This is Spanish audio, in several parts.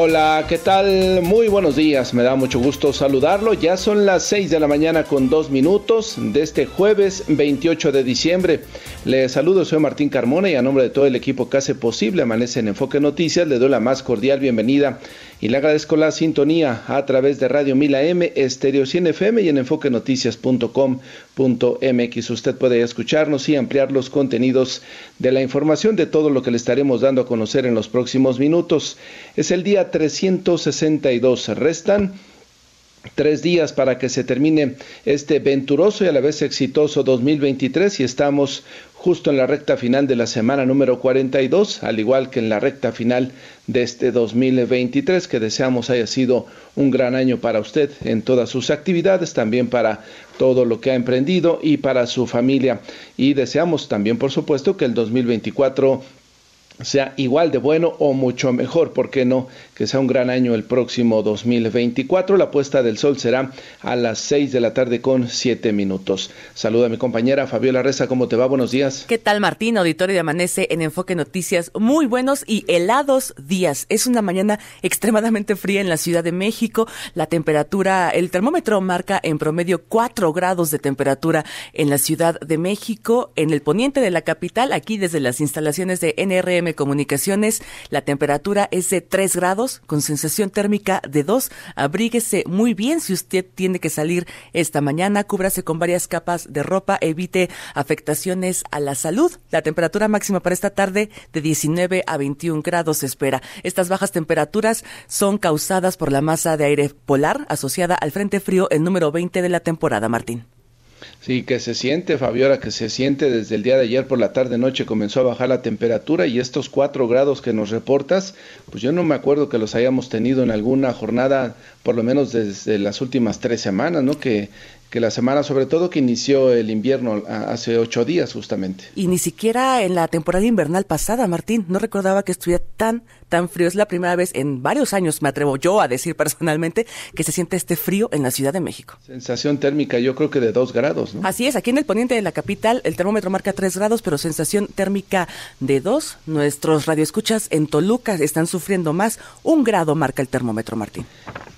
Hola, ¿qué tal? Muy buenos días, me da mucho gusto saludarlo. Ya son las 6 de la mañana con dos minutos de este jueves 28 de diciembre. Le saludo, soy Martín Carmona y a nombre de todo el equipo que hace posible Amanece en Enfoque Noticias, le doy la más cordial bienvenida y le agradezco la sintonía a través de Radio Mila M, Estéreo 100 FM y en enfoquenoticias.com.mx. Usted puede escucharnos y ampliar los contenidos de la información de todo lo que le estaremos dando a conocer en los próximos minutos. Es el día 362. Restan tres días para que se termine este venturoso y a la vez exitoso 2023 y estamos justo en la recta final de la semana número 42, al igual que en la recta final de este 2023 que deseamos haya sido un gran año para usted en todas sus actividades, también para todo lo que ha emprendido y para su familia. Y deseamos también por supuesto que el 2024 sea igual de bueno o mucho mejor, ¿por qué no? Que sea un gran año el próximo 2024. La puesta del sol será a las 6 de la tarde con 7 minutos. Saluda a mi compañera Fabiola Reza, ¿cómo te va? Buenos días. ¿Qué tal Martín? Auditorio de Amanece en Enfoque Noticias. Muy buenos y helados días. Es una mañana extremadamente fría en la Ciudad de México. La temperatura, el termómetro marca en promedio 4 grados de temperatura en la Ciudad de México. En el poniente de la capital, aquí desde las instalaciones de NRM Comunicaciones. La temperatura es de 3 grados con sensación térmica de 2. Abríguese muy bien si usted tiene que salir esta mañana. Cúbrase con varias capas de ropa. Evite afectaciones a la salud. La temperatura máxima para esta tarde de 19 a 21 grados se espera. Estas bajas temperaturas son causadas por la masa de aire polar asociada al frente frío, el número 20 de la temporada, Martín. Sí, que se siente, Fabiola, que se siente desde el día de ayer por la tarde-noche comenzó a bajar la temperatura y estos cuatro grados que nos reportas, pues yo no me acuerdo que los hayamos tenido en alguna jornada, por lo menos desde las últimas tres semanas, ¿no? Que, que la semana, sobre todo que inició el invierno hace ocho días justamente. Y ni siquiera en la temporada invernal pasada, Martín, no recordaba que estuviera tan, tan frío. Es la primera vez en varios años, me atrevo yo a decir personalmente, que se siente este frío en la Ciudad de México. Sensación térmica, yo creo que de dos grados, ¿no? Así es, aquí en el poniente de la capital el termómetro marca tres grados, pero sensación térmica de dos. Nuestros radioescuchas en Toluca están sufriendo más. Un grado marca el termómetro, Martín.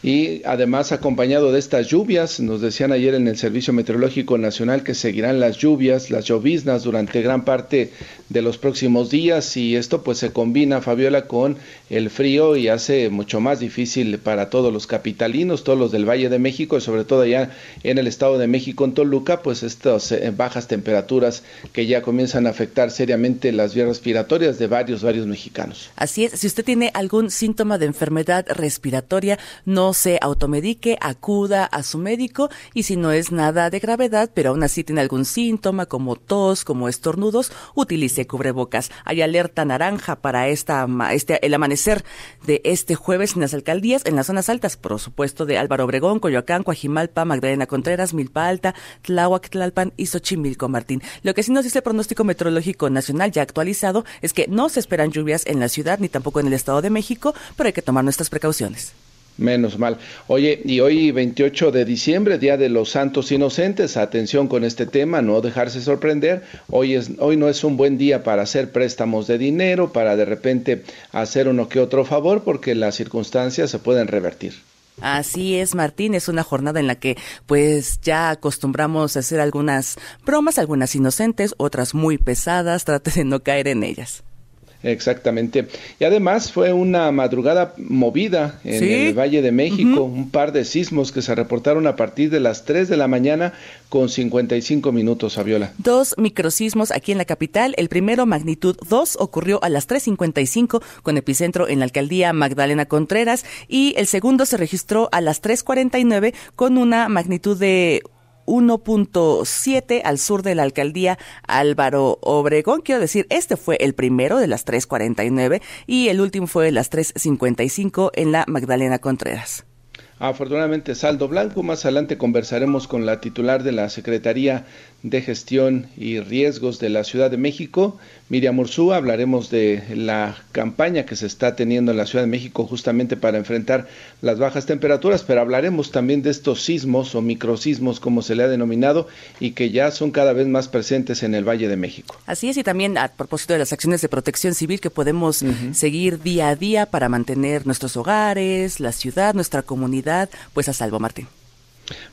Y además acompañado de estas lluvias, nos decían ayer en el Servicio Meteorológico Nacional que seguirán las lluvias, las lloviznas durante gran parte de los próximos días y esto pues se combina, Fabiola, con el frío y hace mucho más difícil para todos los capitalinos, todos los del Valle de México y sobre todo allá en el Estado de México, en Toluca, pues estas eh, bajas temperaturas que ya comienzan a afectar seriamente las vías respiratorias de varios, varios mexicanos. Así es, si usted tiene algún síntoma de enfermedad respiratoria, no se automedique, acuda a su médico y si no es nada de gravedad, pero aún así tiene algún síntoma como tos, como estornudos, utilice cubrebocas. Hay alerta naranja para esta, este, amanecer de este jueves en las alcaldías, en las zonas altas, por supuesto, de Álvaro Obregón, Coyoacán, Coajimalpa, Magdalena Contreras, Milpa Alta, Tláhuac, Tlalpan y Xochimilco, Martín. Lo que sí nos dice el pronóstico meteorológico nacional ya actualizado es que no se esperan lluvias en la ciudad ni tampoco en el Estado de México, pero hay que tomar nuestras precauciones. Menos mal. Oye, y hoy 28 de diciembre, Día de los Santos Inocentes, atención con este tema, no dejarse sorprender. Hoy, es, hoy no es un buen día para hacer préstamos de dinero, para de repente hacer uno que otro favor, porque las circunstancias se pueden revertir. Así es, Martín, es una jornada en la que pues ya acostumbramos a hacer algunas bromas, algunas inocentes, otras muy pesadas, trate de no caer en ellas. Exactamente. Y además fue una madrugada movida en el Valle de México, un par de sismos que se reportaron a partir de las 3 de la mañana con 55 minutos, Fabiola. Dos microsismos aquí en la capital. El primero, magnitud 2, ocurrió a las 3.55 con epicentro en la alcaldía Magdalena Contreras y el segundo se registró a las 3.49 con una magnitud de 1.7 al sur de la alcaldía Álvaro Obregón. Quiero decir, este fue el primero de las 3.49 y el último fue de las 3.55 en la Magdalena Contreras. Afortunadamente saldo blanco. Más adelante conversaremos con la titular de la Secretaría de Gestión y Riesgos de la Ciudad de México, Miriam Ursúa. Hablaremos de la campaña que se está teniendo en la Ciudad de México justamente para enfrentar las bajas temperaturas, pero hablaremos también de estos sismos o microsismos, como se le ha denominado, y que ya son cada vez más presentes en el Valle de México. Así es, y también a propósito de las acciones de protección civil que podemos seguir día a día para mantener nuestros hogares, la ciudad, nuestra comunidad, pues a salvo, Martín.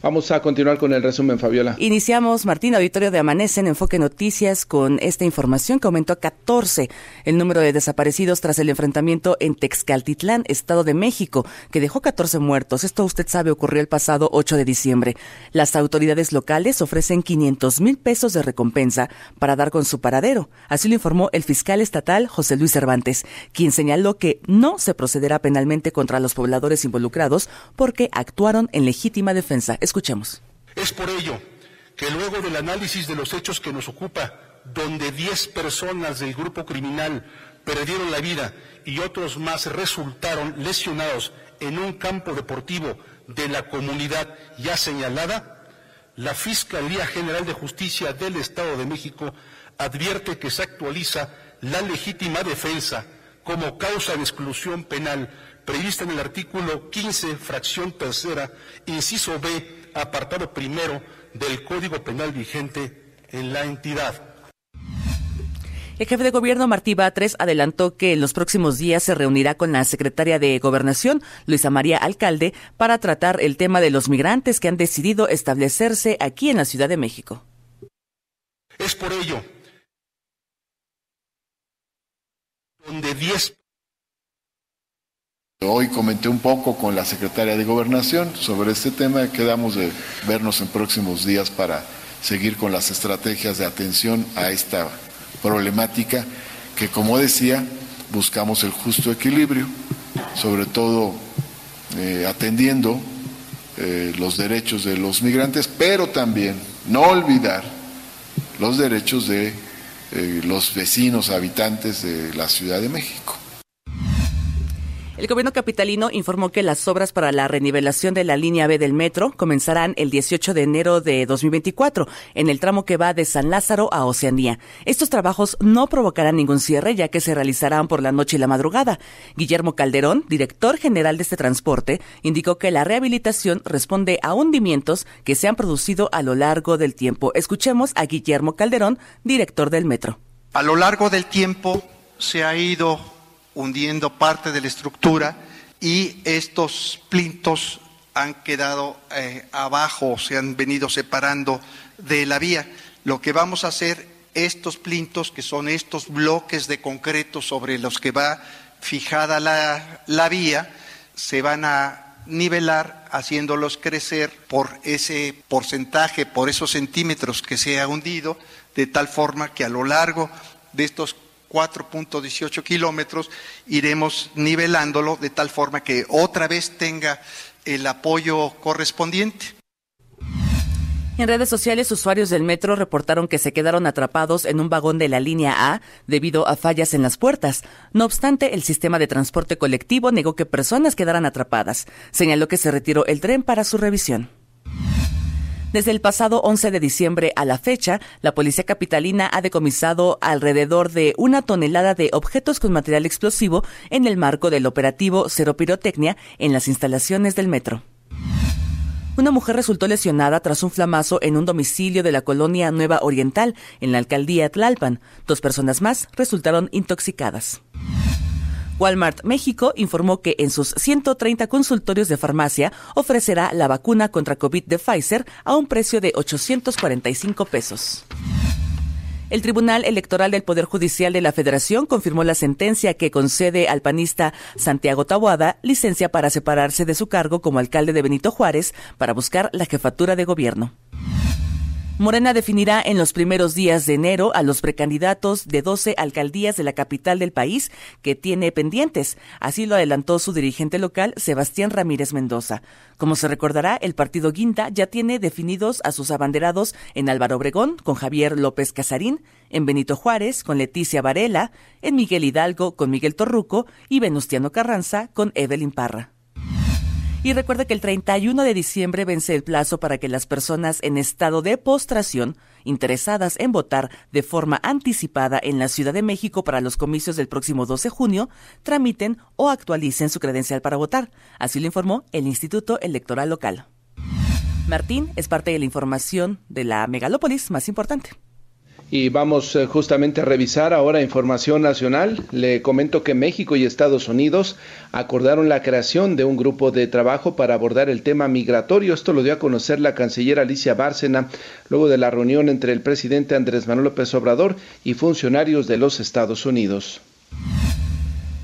Vamos a continuar con el resumen, Fabiola. Iniciamos, Martín, auditorio de Amanece en Enfoque Noticias con esta información que aumentó a 14 el número de desaparecidos tras el enfrentamiento en Texcaltitlán, Estado de México, que dejó 14 muertos. Esto usted sabe ocurrió el pasado 8 de diciembre. Las autoridades locales ofrecen 500 mil pesos de recompensa para dar con su paradero. Así lo informó el fiscal estatal José Luis Cervantes, quien señaló que no se procederá penalmente contra los pobladores involucrados porque actuaron en legítima defensa Escuchemos. Es por ello que luego del análisis de los hechos que nos ocupa, donde 10 personas del grupo criminal perdieron la vida y otros más resultaron lesionados en un campo deportivo de la comunidad ya señalada, la Fiscalía General de Justicia del Estado de México advierte que se actualiza la legítima defensa como causa de exclusión penal prevista en el artículo 15, fracción tercera, inciso B, apartado primero del Código Penal vigente en la entidad. El jefe de gobierno Martí Batres adelantó que en los próximos días se reunirá con la secretaria de Gobernación, Luisa María Alcalde, para tratar el tema de los migrantes que han decidido establecerse aquí en la Ciudad de México. Es por ello donde 10 Hoy comenté un poco con la secretaria de Gobernación sobre este tema. Quedamos de vernos en próximos días para seguir con las estrategias de atención a esta problemática que, como decía, buscamos el justo equilibrio, sobre todo eh, atendiendo eh, los derechos de los migrantes, pero también no olvidar los derechos de eh, los vecinos habitantes de la Ciudad de México. El gobierno capitalino informó que las obras para la renivelación de la línea B del metro comenzarán el 18 de enero de 2024 en el tramo que va de San Lázaro a Oceanía. Estos trabajos no provocarán ningún cierre ya que se realizarán por la noche y la madrugada. Guillermo Calderón, director general de este transporte, indicó que la rehabilitación responde a hundimientos que se han producido a lo largo del tiempo. Escuchemos a Guillermo Calderón, director del metro. A lo largo del tiempo se ha ido hundiendo parte de la estructura y estos plintos han quedado eh, abajo, se han venido separando de la vía. Lo que vamos a hacer, estos plintos, que son estos bloques de concreto sobre los que va fijada la, la vía, se van a nivelar haciéndolos crecer por ese porcentaje, por esos centímetros que se ha hundido, de tal forma que a lo largo de estos 4.18 kilómetros, iremos nivelándolo de tal forma que otra vez tenga el apoyo correspondiente. En redes sociales, usuarios del metro reportaron que se quedaron atrapados en un vagón de la línea A debido a fallas en las puertas. No obstante, el sistema de transporte colectivo negó que personas quedaran atrapadas. Señaló que se retiró el tren para su revisión. Desde el pasado 11 de diciembre a la fecha, la Policía Capitalina ha decomisado alrededor de una tonelada de objetos con material explosivo en el marco del operativo Cero Pirotecnia en las instalaciones del metro. Una mujer resultó lesionada tras un flamazo en un domicilio de la colonia Nueva Oriental, en la alcaldía Tlalpan. Dos personas más resultaron intoxicadas. Walmart México informó que en sus 130 consultorios de farmacia ofrecerá la vacuna contra COVID de Pfizer a un precio de 845 pesos. El Tribunal Electoral del Poder Judicial de la Federación confirmó la sentencia que concede al panista Santiago Tabuada licencia para separarse de su cargo como alcalde de Benito Juárez para buscar la jefatura de gobierno. Morena definirá en los primeros días de enero a los precandidatos de 12 alcaldías de la capital del país que tiene pendientes. Así lo adelantó su dirigente local, Sebastián Ramírez Mendoza. Como se recordará, el partido Guinda ya tiene definidos a sus abanderados en Álvaro Obregón con Javier López Casarín, en Benito Juárez con Leticia Varela, en Miguel Hidalgo con Miguel Torruco y Venustiano Carranza con Evelyn Parra. Y recuerde que el 31 de diciembre vence el plazo para que las personas en estado de postración interesadas en votar de forma anticipada en la Ciudad de México para los comicios del próximo 12 de junio tramiten o actualicen su credencial para votar. Así lo informó el Instituto Electoral Local. Martín es parte de la información de la megalópolis más importante. Y vamos eh, justamente a revisar ahora información nacional. Le comento que México y Estados Unidos acordaron la creación de un grupo de trabajo para abordar el tema migratorio. Esto lo dio a conocer la canciller Alicia Bárcena luego de la reunión entre el presidente Andrés Manuel López Obrador y funcionarios de los Estados Unidos.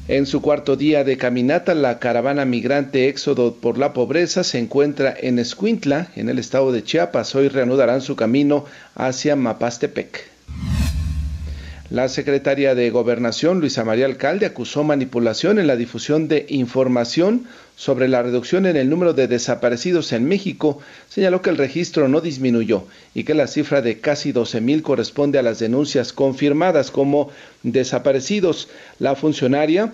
En su cuarto día de caminata, la caravana migrante Éxodo por la Pobreza se encuentra en Escuintla, en el estado de Chiapas. Hoy reanudarán su camino hacia Mapastepec. La secretaria de Gobernación, Luisa María Alcalde, acusó manipulación en la difusión de información sobre la reducción en el número de desaparecidos en México. Señaló que el registro no disminuyó y que la cifra de casi 12.000 corresponde a las denuncias confirmadas como desaparecidos. La funcionaria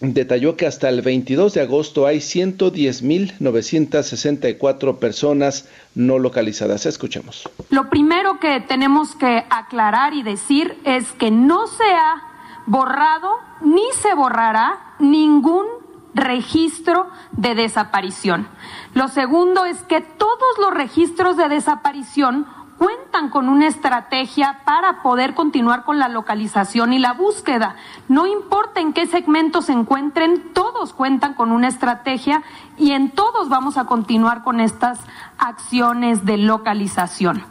detalló que hasta el 22 de agosto hay 110.964 personas no localizadas. Escuchemos. Lo primero que tenemos que aclarar y decir es que no se ha borrado ni se borrará ningún registro de desaparición. Lo segundo es que todos los registros de desaparición cuentan con una estrategia para poder continuar con la localización y la búsqueda. No importa en qué segmento se encuentren, todos cuentan con una estrategia y en todos vamos a continuar con estas acciones de localización.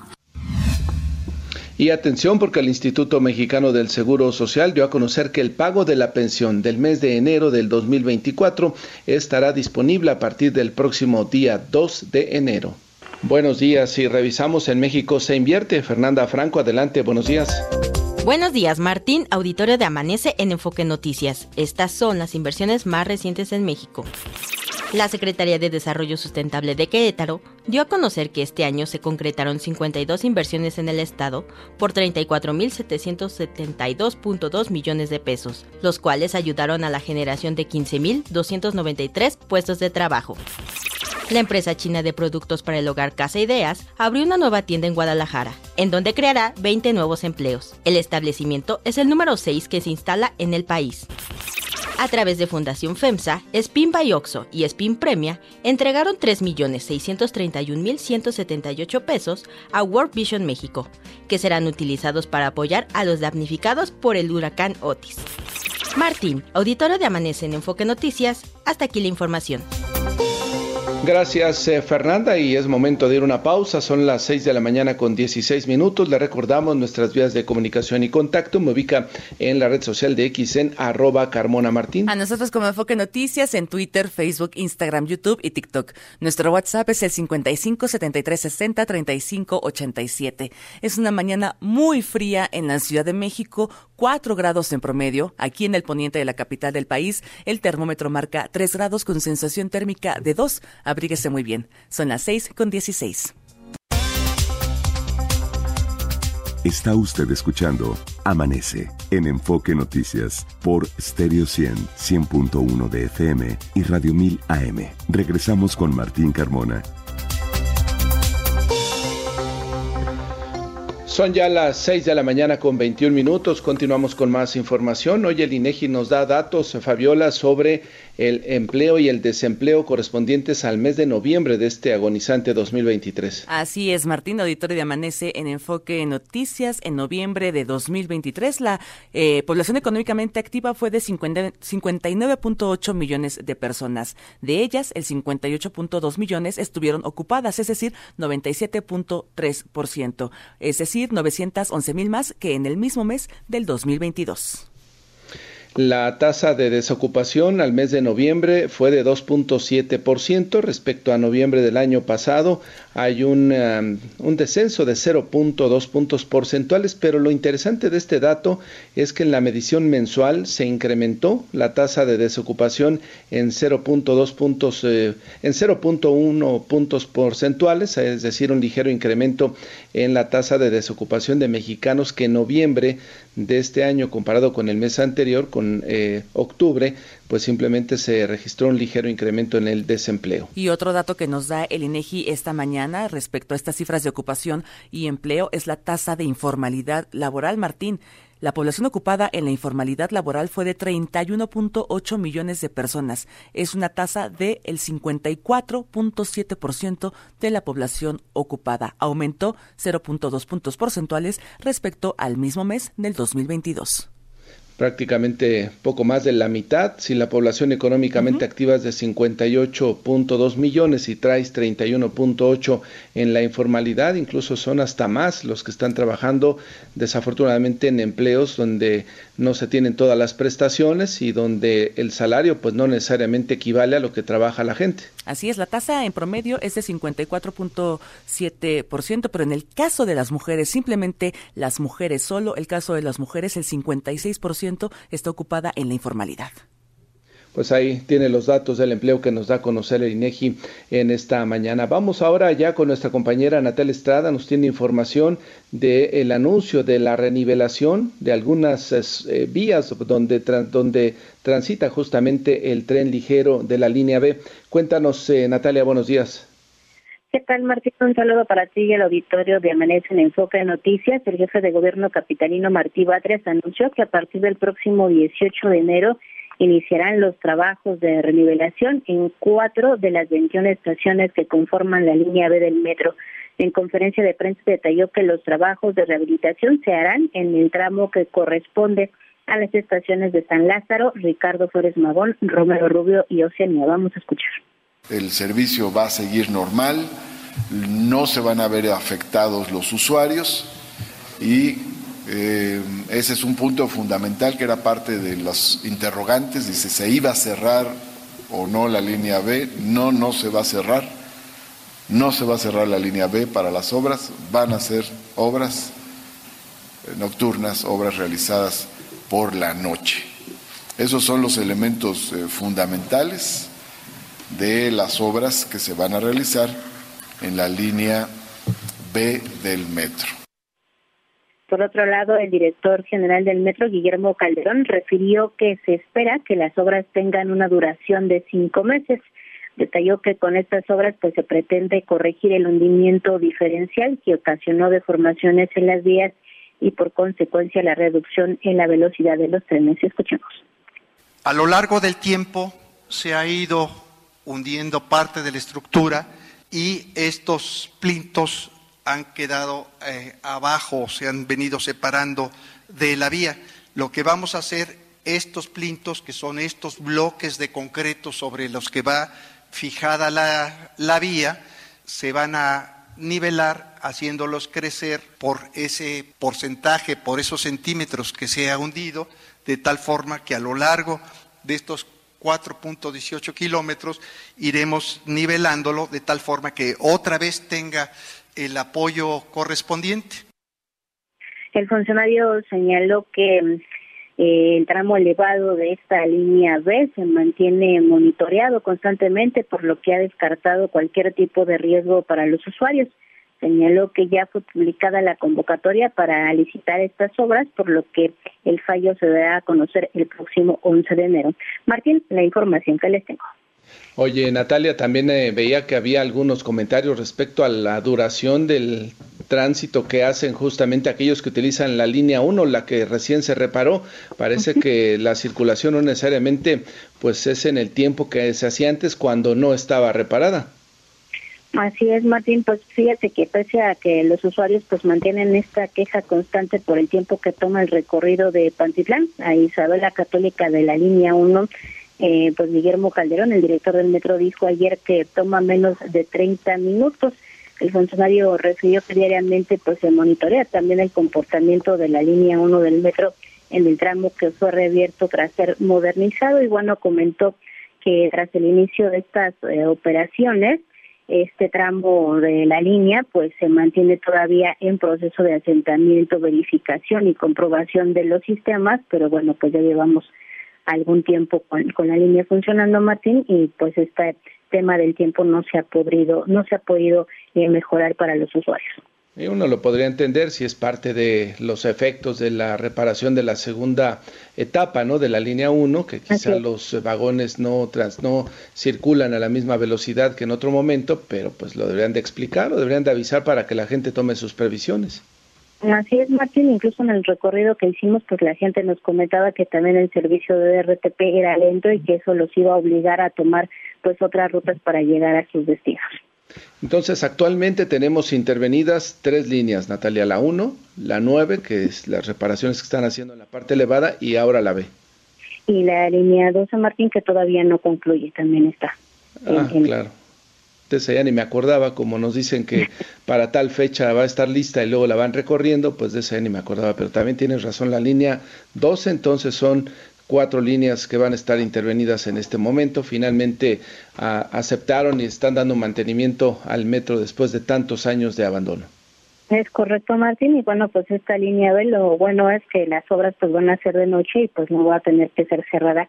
Y atención porque el Instituto Mexicano del Seguro Social dio a conocer que el pago de la pensión del mes de enero del 2024 estará disponible a partir del próximo día 2 de enero. Buenos días. Si revisamos en México se invierte. Fernanda Franco, adelante. Buenos días. Buenos días, Martín, auditorio de Amanece en Enfoque Noticias. Estas son las inversiones más recientes en México. La Secretaría de Desarrollo Sustentable de Querétaro dio a conocer que este año se concretaron 52 inversiones en el Estado por 34.772.2 millones de pesos, los cuales ayudaron a la generación de 15.293 puestos de trabajo. La empresa china de productos para el hogar Casa Ideas abrió una nueva tienda en Guadalajara, en donde creará 20 nuevos empleos. El establecimiento es el número 6 que se instala en el país. A través de Fundación FEMSA, Spin by Oxo y Spin Premia entregaron 3.631.178 pesos a World Vision México, que serán utilizados para apoyar a los damnificados por el huracán Otis. Martín, auditorio de Amanece en Enfoque Noticias, hasta aquí la información. Gracias, eh, Fernanda. Y es momento de ir a una pausa. Son las 6 de la mañana con 16 minutos. Le recordamos nuestras vías de comunicación y contacto. Me ubica en la red social de X en arroba Carmona Martín. A nosotros como Enfoque Noticias en Twitter, Facebook, Instagram, YouTube y TikTok. Nuestro WhatsApp es el 55 73 60 35 87. Es una mañana muy fría en la Ciudad de México, 4 grados en promedio. Aquí en el poniente de la capital del país, el termómetro marca 3 grados con sensación térmica de 2 Abríguese muy bien. Son las 6 con 16. Está usted escuchando Amanece en Enfoque Noticias por Stereo 100, 100.1 de FM y Radio 1000 AM. Regresamos con Martín Carmona Son ya las 6 de la mañana con 21 minutos. Continuamos con más información. Hoy el INEGI nos da datos, Fabiola, sobre el empleo y el desempleo correspondientes al mes de noviembre de este agonizante 2023. Así es, Martín, auditorio de Amanece en Enfoque Noticias. En noviembre de 2023, la eh, población económicamente activa fue de 59.8 millones de personas. De ellas, el 58.2 millones estuvieron ocupadas, es decir, 97.3%. Es decir, 911 mil más que en el mismo mes del 2022. La tasa de desocupación al mes de noviembre fue de 2.7% respecto a noviembre del año pasado. Hay un, um, descenso de 0.2 puntos porcentuales, pero lo interesante de este dato es que en la medición mensual se incrementó la tasa de desocupación en 0.2 puntos, eh, en 0.1 puntos porcentuales, es decir, un ligero incremento en la tasa de desocupación de mexicanos que en noviembre de este año comparado con el mes anterior, con eh, octubre, pues simplemente se registró un ligero incremento en el desempleo. Y otro dato que nos da el INEGI esta mañana respecto a estas cifras de ocupación y empleo es la tasa de informalidad laboral, Martín. La población ocupada en la informalidad laboral fue de 31.8 millones de personas. Es una tasa del 54.7% de la población ocupada. Aumentó 0.2 puntos porcentuales respecto al mismo mes del 2022 prácticamente poco más de la mitad. Si la población económicamente activa es de 58.2 millones y traes 31.8 en la informalidad, incluso son hasta más los que están trabajando desafortunadamente en empleos donde no se tienen todas las prestaciones y donde el salario pues no necesariamente equivale a lo que trabaja la gente. Así es, la tasa en promedio es de 54.7%, pero en el caso de las mujeres, simplemente las mujeres, solo el caso de las mujeres, el 56% está ocupada en la informalidad pues ahí tiene los datos del empleo que nos da a conocer el INEGI en esta mañana. Vamos ahora ya con nuestra compañera Natalia Estrada, nos tiene información del anuncio de la renivelación de algunas eh, vías donde, donde transita justamente el tren ligero de la línea B. Cuéntanos, eh, Natalia, buenos días. ¿Qué tal, Martín? Un saludo para ti y el auditorio de Amanece en Enfoque de Noticias. El jefe de gobierno capitalino Martí Batres anunció que a partir del próximo 18 de enero iniciarán los trabajos de renivelación en cuatro de las 21 estaciones que conforman la línea B del metro. En conferencia de prensa detalló que los trabajos de rehabilitación se harán en el tramo que corresponde a las estaciones de San Lázaro, Ricardo Flores Magón, Romero Rubio y Oceanía. Vamos a escuchar. El servicio va a seguir normal, no se van a ver afectados los usuarios y eh, ese es un punto fundamental que era parte de los interrogantes. Dice, ¿se iba a cerrar o no la línea B? No, no se va a cerrar. No se va a cerrar la línea B para las obras. Van a ser obras nocturnas, obras realizadas por la noche. Esos son los elementos eh, fundamentales de las obras que se van a realizar en la línea B del metro. Por otro lado, el director general del metro, Guillermo Calderón, refirió que se espera que las obras tengan una duración de cinco meses. Detalló que con estas obras pues se pretende corregir el hundimiento diferencial que ocasionó deformaciones en las vías y por consecuencia la reducción en la velocidad de los trenes. Escuchemos. A lo largo del tiempo se ha ido hundiendo parte de la estructura y estos plintos han quedado eh, abajo, se han venido separando de la vía. Lo que vamos a hacer, estos plintos, que son estos bloques de concreto sobre los que va fijada la, la vía, se van a nivelar haciéndolos crecer por ese porcentaje, por esos centímetros que se ha hundido, de tal forma que a lo largo de estos 4.18 kilómetros iremos nivelándolo de tal forma que otra vez tenga el apoyo correspondiente. El funcionario señaló que eh, el tramo elevado de esta línea B se mantiene monitoreado constantemente, por lo que ha descartado cualquier tipo de riesgo para los usuarios. Señaló que ya fue publicada la convocatoria para licitar estas obras, por lo que el fallo se dará a conocer el próximo 11 de enero. Martín, la información que les tengo. Oye, Natalia, también eh, veía que había algunos comentarios respecto a la duración del tránsito que hacen justamente aquellos que utilizan la línea 1, la que recién se reparó. Parece que la circulación no necesariamente pues es en el tiempo que se hacía antes cuando no estaba reparada. Así es, Martín, pues fíjate que pese a que los usuarios pues mantienen esta queja constante por el tiempo que toma el recorrido de Pantitlán a Isabela Católica de la línea 1, eh, pues Guillermo Calderón, el director del metro, dijo ayer que toma menos de 30 minutos. El funcionario refirió que diariamente pues se monitorea también el comportamiento de la línea 1 del metro en el tramo que fue reabierto tras ser modernizado y bueno, comentó que tras el inicio de estas eh, operaciones, este tramo de la línea pues se mantiene todavía en proceso de asentamiento, verificación y comprobación de los sistemas, pero bueno, pues ya llevamos algún tiempo con, la línea funcionando, Martín, y pues este tema del tiempo no se ha podido, no se ha podido eh, mejorar para los usuarios. Y uno lo podría entender si es parte de los efectos de la reparación de la segunda etapa, ¿no? De la línea 1, que quizá los vagones no trans, no circulan a la misma velocidad que en otro momento, pero pues lo deberían de explicar o deberían de avisar para que la gente tome sus previsiones. Así es, Martín, incluso en el recorrido que hicimos, pues la gente nos comentaba que también el servicio de RTP era lento y que eso los iba a obligar a tomar pues otras rutas para llegar a sus destinos. Entonces, actualmente tenemos intervenidas tres líneas, Natalia, la 1, la 9, que es las reparaciones que están haciendo en la parte elevada, y ahora la B. Y la línea 12, Martín, que todavía no concluye, también está. Ah, claro. Entonces ya ni me acordaba, como nos dicen que para tal fecha va a estar lista y luego la van recorriendo, pues de esa ya ni me acordaba, pero también tienes razón, la línea 12 entonces son cuatro líneas que van a estar intervenidas en este momento. Finalmente aceptaron y están dando mantenimiento al metro después de tantos años de abandono. Es correcto, Martín. Y bueno, pues esta línea B, lo bueno es que las obras pues van a ser de noche y pues no va a tener que ser cerrada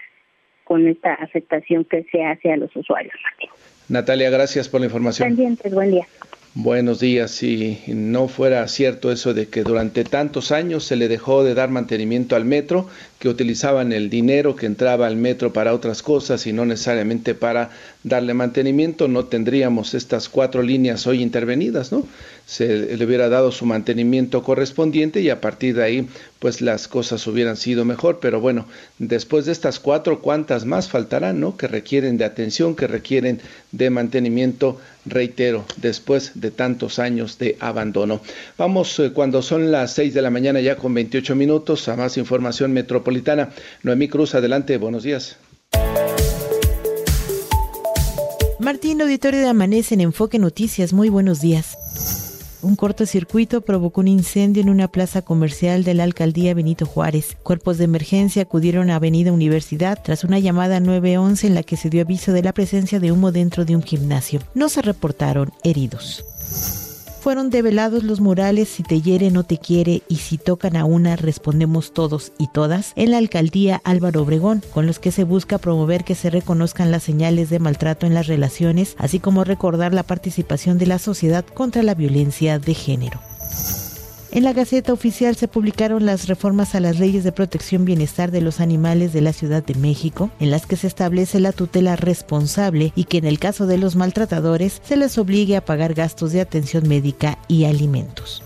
con esta aceptación que se hace a los usuarios, Martín. Natalia, gracias por la información. Pendientes, buen día. Buenos días. Si no fuera cierto eso de que durante tantos años se le dejó de dar mantenimiento al metro, que utilizaban el dinero que entraba al metro para otras cosas y no necesariamente para darle mantenimiento, no tendríamos estas cuatro líneas hoy intervenidas, ¿no? Se le hubiera dado su mantenimiento correspondiente y a partir de ahí, pues las cosas hubieran sido mejor. Pero bueno, después de estas cuatro, ¿cuántas más faltarán, ¿no? Que requieren de atención, que requieren de mantenimiento, reitero, después de tantos años de abandono. Vamos, eh, cuando son las seis de la mañana ya con 28 minutos, a más información metropolitana Noemí Cruz, adelante, buenos días. Martín, auditorio de Amanece en Enfoque Noticias, muy buenos días. Un cortocircuito provocó un incendio en una plaza comercial de la alcaldía Benito Juárez. Cuerpos de emergencia acudieron a Avenida Universidad tras una llamada 911 en la que se dio aviso de la presencia de humo dentro de un gimnasio. No se reportaron heridos fueron develados los murales Si te hiere no te quiere y si tocan a una respondemos todos y todas en la alcaldía Álvaro Obregón, con los que se busca promover que se reconozcan las señales de maltrato en las relaciones, así como recordar la participación de la sociedad contra la violencia de género. En la Gaceta Oficial se publicaron las reformas a las leyes de protección bienestar de los animales de la Ciudad de México, en las que se establece la tutela responsable y que en el caso de los maltratadores se les obligue a pagar gastos de atención médica y alimentos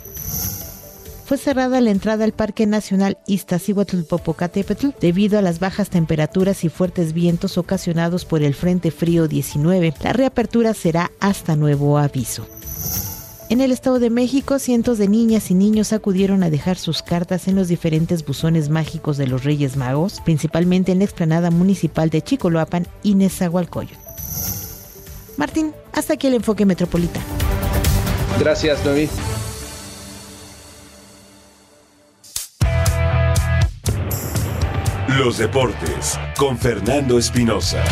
fue cerrada la entrada al Parque Nacional Iztaccíhuatl-Popocatépetl debido a las bajas temperaturas y fuertes vientos ocasionados por el Frente Frío 19. La reapertura será hasta nuevo aviso. En el Estado de México, cientos de niñas y niños acudieron a dejar sus cartas en los diferentes buzones mágicos de los Reyes Magos, principalmente en la explanada municipal de Chicoloapan y Nezahualcóyotl. Martín, hasta aquí el enfoque metropolitano. Gracias, Noemí. Los deportes con Fernando Espinosa.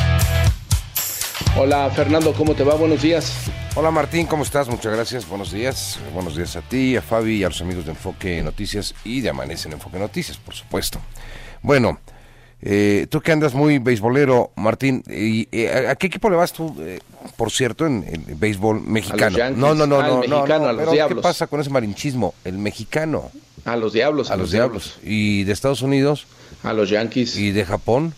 Hola Fernando, ¿cómo te va? Buenos días. Hola Martín, ¿cómo estás? Muchas gracias, buenos días. Buenos días a ti, a Fabi y a los amigos de Enfoque Noticias y de Amanece en Enfoque Noticias, por supuesto. Bueno, eh, tú que andas muy beisbolero, Martín, y, eh, ¿a qué equipo le vas tú, eh, por cierto, en el béisbol mexicano? no, no, no, no, no, a los ¿Qué pasa con ese marinchismo? El mexicano. A los diablos. A, los, diablos. ¿Y de Estados Unidos? A los Yankees. ¿Y de Japón?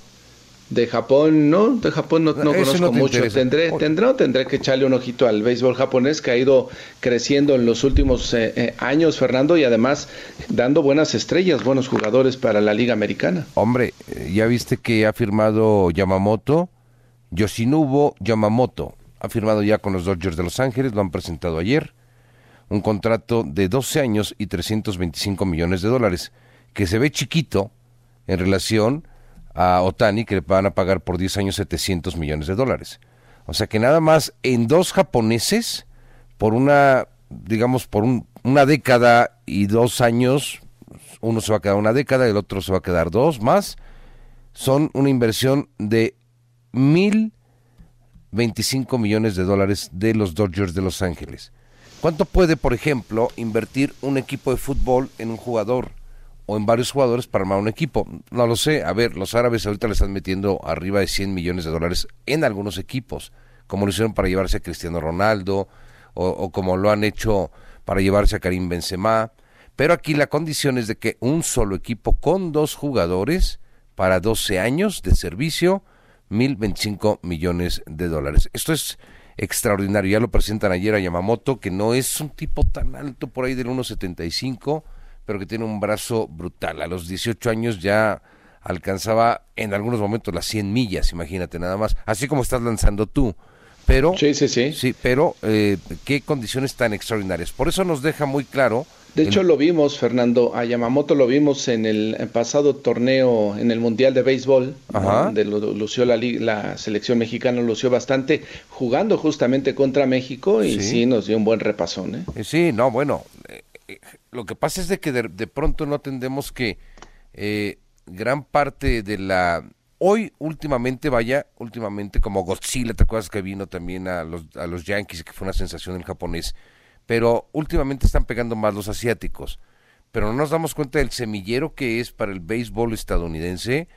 De Japón, no, de Japón no, conozco mucho. Tendré, tendré, tendré que echarle un ojito al béisbol japonés que ha ido creciendo en los últimos eh, eh, años, Fernando, y además dando buenas estrellas, buenos jugadores para la Liga Americana. Hombre, eh, ya viste que ha firmado Yamamoto, Yoshinobu Yamamoto, ha firmado ya con los Dodgers de Los Ángeles, lo han presentado ayer, un contrato de 12 años y 325 millones de dólares, que se ve chiquito en relación a Otani que le van a pagar por 10 años 700 millones de dólares. O sea que nada más en dos japoneses, por una, digamos, por una década y dos años, uno se va a quedar una década el otro se va a quedar dos más, son una inversión de mil 25 millones de dólares de los Dodgers de Los Ángeles. ¿Cuánto puede, por ejemplo, invertir un equipo de fútbol en un jugador? O en varios jugadores para armar un equipo. No lo sé. A ver, los árabes ahorita le están metiendo arriba de 100 millones de dólares en algunos equipos, como lo hicieron para llevarse a Cristiano Ronaldo, o, como lo han hecho para llevarse a Karim Benzema, pero aquí la condición es de que un solo equipo con dos jugadores para 12 años de servicio, 1.025 millones de dólares. Esto es extraordinario. Ya lo presentan ayer a Yamamoto, que no es un tipo tan alto por ahí del 1.75, pero que tiene un brazo brutal. A los 18 años ya alcanzaba en algunos momentos las 100 millas, imagínate nada más. Así como estás lanzando tú. Pero, sí, sí, sí. Sí, pero eh, qué condiciones tan extraordinarias. Por eso nos deja muy claro de hecho, lo vimos, Fernando, a Yamamoto lo vimos en el pasado torneo, en el Mundial de Béisbol, donde lució la, la, selección mexicana, lució bastante, jugando justamente contra México y sí, nos dio un buen repasón. ¿eh? ¿eh? Sí, no, bueno, eh, lo que pasa es de que de, pronto no entendemos que gran parte de la... Hoy, últimamente, vaya, últimamente, como Godzilla, ¿te acuerdas que vino también a los, a los Yankees, que fue una sensación en japonés? pero últimamente están pegando más los asiáticos. Pero no nos damos cuenta del semillero que es para el béisbol estadounidense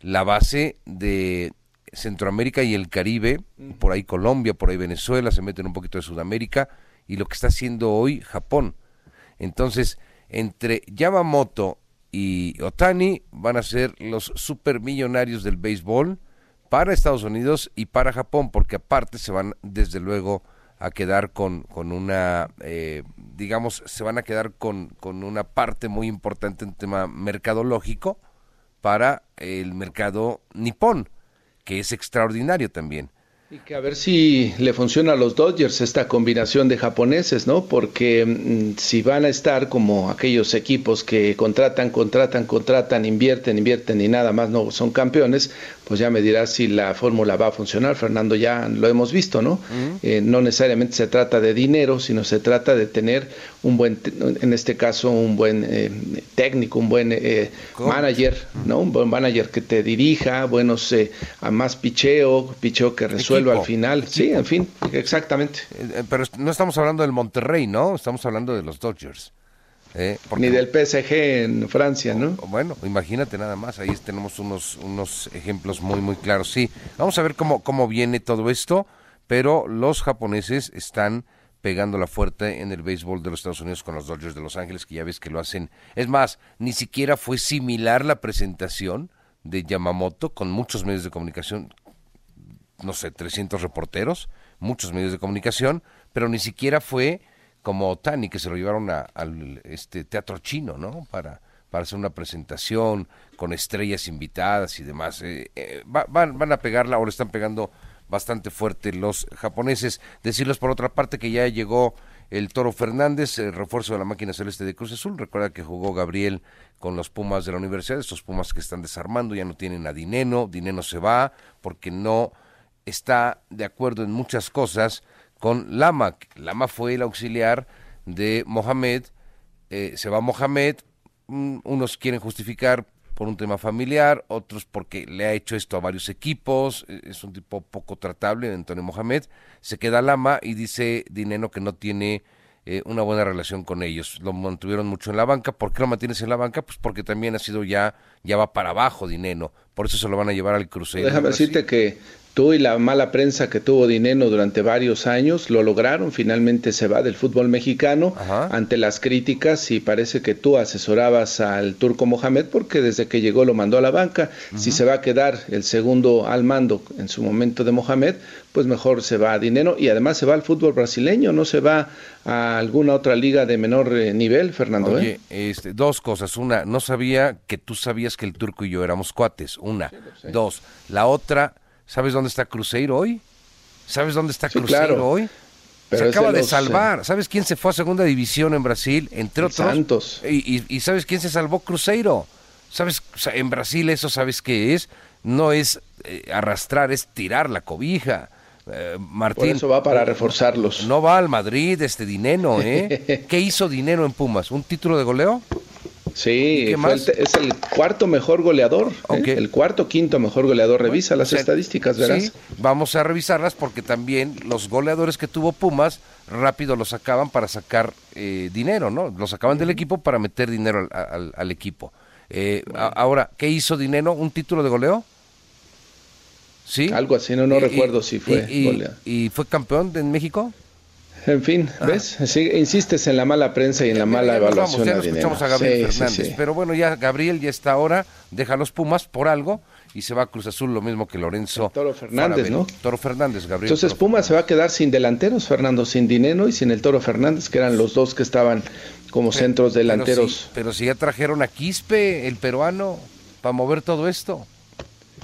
la base de Centroamérica y el Caribe, por ahí Colombia, por ahí Venezuela, se meten un poquito de Sudamérica, y lo que está haciendo hoy Japón. Entonces, entre Yamamoto y Otani van a ser los supermillonarios del béisbol para Estados Unidos y para Japón, porque aparte se van desde luego a quedar con, con una, eh, digamos, se van a quedar con, con una parte muy importante en tema mercadológico para el mercado nipón, que es extraordinario también. Y que a ver si le funciona a los Dodgers esta combinación de japoneses, ¿no? Porque mm, si van a estar como aquellos equipos que contratan, contratan, contratan, invierten, invierten y nada más no son campeones, pues ya me dirás si la fórmula va a funcionar. Fernando, ya lo hemos visto, ¿no? Eh, no necesariamente se trata de dinero, sino se trata de tener un buen, en este caso, un buen eh, técnico, un buen eh, manager, ¿no? Un buen manager que te dirija, buenos, a más picheo, picheo que resuelva al final. Sí, en fin, exactamente. Eh, eh, pero no estamos hablando del Monterrey, ¿no? Estamos hablando de los Dodgers. ¿Eh? Ni del PSG en Francia, ¿no? Bueno, imagínate nada más, ahí tenemos unos, unos ejemplos muy, muy claros. Sí, vamos a ver cómo, cómo viene todo esto, pero los japoneses están pegando la fuerte en el béisbol de los Estados Unidos con los Dodgers de Los Ángeles, que ya ves que lo hacen. Es más, ni siquiera fue similar la presentación de Yamamoto con muchos medios de comunicación no sé, 300 reporteros, muchos medios de comunicación, pero ni siquiera fue como Tani, que se lo llevaron al este teatro chino, ¿no? Para, para hacer una presentación con estrellas invitadas y demás. Eh, eh, van, van a pegarla, ahora están pegando bastante fuerte los japoneses. Decirles por otra parte que ya llegó el Toro Fernández, el refuerzo de la máquina celeste de Cruz Azul. Recuerda que jugó Gabriel con los Pumas de la universidad, estos Pumas que están desarmando, ya no tienen a Dineno, Dineno se va porque no está de acuerdo en muchas cosas con Lama. Lama fue el auxiliar de Mohamed, eh, se va Mohamed, mm, unos quieren justificar por un tema familiar, otros porque le ha hecho esto a varios equipos, e, es un tipo poco tratable, Antonio Mohamed, se queda Lama y dice Dineno que no tiene eh, una buena relación con ellos. Lo mantuvieron mucho en la banca. ¿Por qué lo mantienes en la banca? Pues porque también ha sido ya, ya va para abajo Dineno. Por eso se lo van a llevar al Cruzeiro. Déjame decirte que Tú y la mala prensa que tuvo Dineno durante varios años lo lograron. Finalmente se va del fútbol mexicano ante las críticas y parece que tú asesorabas al turco Mohamed porque desde que llegó lo mandó a la banca. Si se va a quedar el segundo al mando en su momento de Mohamed, pues mejor se va a Dinero y además se va al fútbol brasileño, no se va a alguna otra liga de menor eh, nivel, Fernando. Oye, ¿eh? este, dos cosas. Una, no sabía que tú sabías que el turco y yo éramos cuates. Una. Dos, la otra ¿Sabes dónde está Cruzeiro hoy? ¿Sabes dónde está Cruzeiro hoy? se acaba de, salvar. ¿Sabes quién se fue a segunda división en Brasil? Entre otros. Santos. Y, sabes quién se salvó? Cruzeiro. ¿Sabes? en Brasil eso sabes qué es. No es eh, arrastrar, es tirar la cobija. Eh, Martín. Por eso va para reforzarlos. No va al Madrid este dinero, ¿eh? ¿Qué hizo dinero en Pumas? ¿Un título de goleo? Sí, es el cuarto mejor goleador, ¿eh? el cuarto quinto mejor goleador. Revisa las estadísticas, verás. vamos a revisarlas porque también los goleadores que tuvo Pumas rápido los sacaban para sacar eh, dinero, ¿no? Los sacaban del equipo para meter dinero al, equipo. Eh, ahora, ¿qué hizo Dinero? ¿Un título de goleo? ¿Sí? Algo así, no, no recuerdo si fue y, ¿Y fue campeón en México? En fin, ah. ¿ves? insistes en la mala prensa y en la mala evaluación. ya escuchamos a Gabriel Fernández, pero bueno, ya Gabriel ya está ahora, deja los Pumas por algo y se va a Cruz Azul lo mismo que Lorenzo. Toro Fernández, ¿no? Toro Fernández, Gabriel. Entonces Pumas se va a quedar sin delanteros, Fernando, sin Dineno y sin el Toro Fernández, que eran los dos que estaban como centros delanteros. Pero si, ya trajeron a Quispe, el peruano, para mover todo esto.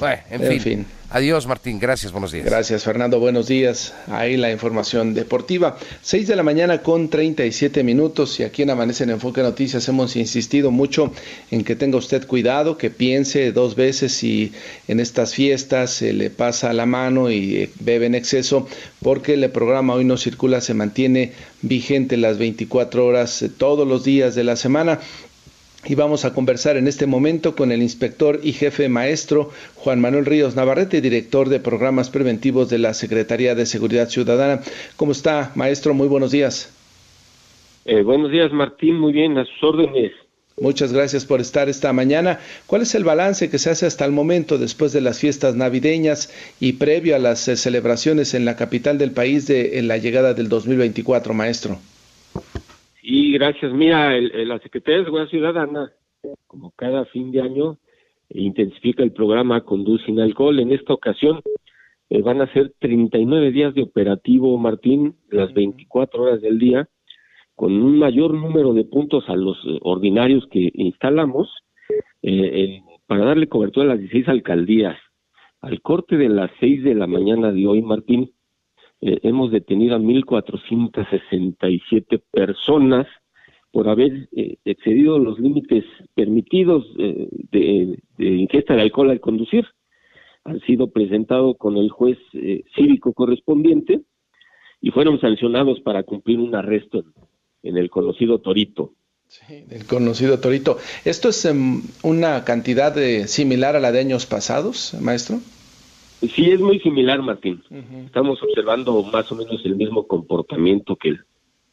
Bueno, en, fin. Adiós, Martín. Gracias, buenos días. Gracias, Fernando. Buenos días. Ahí la información deportiva. Seis de la mañana con 37 minutos y aquí en Amanece en Enfoque Noticias hemos insistido mucho en que tenga usted cuidado, que piense dos veces si en estas fiestas se le pasa la mano y eh, bebe en exceso, porque el programa Hoy no circula se mantiene vigente las 24 horas eh, todos los días de la semana y vamos a conversar en este momento con el inspector y jefe maestro Juan Manuel Ríos Navarrete, director de programas preventivos de la Secretaría de Seguridad Ciudadana. ¿Cómo está, maestro? Muy buenos días. Eh, buenos días, Martín. Muy bien, a sus órdenes. Muchas gracias por estar esta mañana. ¿Cuál es el balance que se hace hasta el momento después de las fiestas navideñas y previo a las eh, celebraciones en la capital del país de la llegada del 2024, maestro? Y gracias. Mira, la Secretaría de Seguridad Ciudadana, como cada fin de año, intensifica el programa Conduce sin alcohol. En esta ocasión eh, van a ser 39 días de operativo, Martín, las 24 horas del día, con un mayor número de puntos a los eh, ordinarios que instalamos eh, para darle cobertura a las 16 alcaldías. Al corte de las 6 de la mañana de hoy, Martín, eh, hemos detenido a 1.467 personas por haber eh, excedido los límites permitidos eh, de, ingesta de alcohol al conducir. Han sido presentados con el juez cívico correspondiente y fueron sancionados para cumplir un arresto en, el conocido Torito. Sí, el conocido Torito. ¿Esto es em, una cantidad similar a la de años pasados, maestro? Sí, es muy similar, Martín. Estamos observando más o menos el mismo comportamiento que el,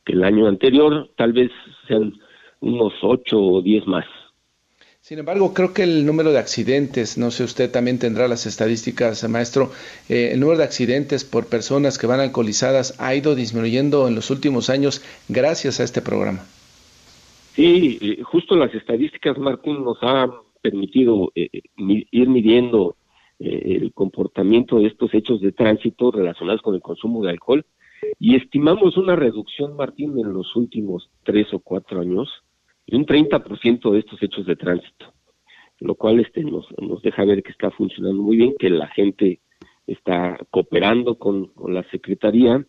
que el año anterior, tal vez sean unos ocho o diez más. Sin embargo, creo que el número de accidentes, no sé, usted también tendrá las estadísticas, maestro, eh, el número de accidentes por personas que van alcoholizadas ha ido disminuyendo en los últimos años gracias a este programa. Sí, eh, justo las estadísticas, Martín, nos han permitido eh, ir midiendo eh, el comportamiento de estos hechos de tránsito relacionados con el consumo de alcohol y estimamos una reducción, Martín, en los últimos tres o cuatro años de un 30% de estos hechos de tránsito, lo cual este, nos, nos deja ver que está funcionando muy bien, que la gente está cooperando con, con la Secretaría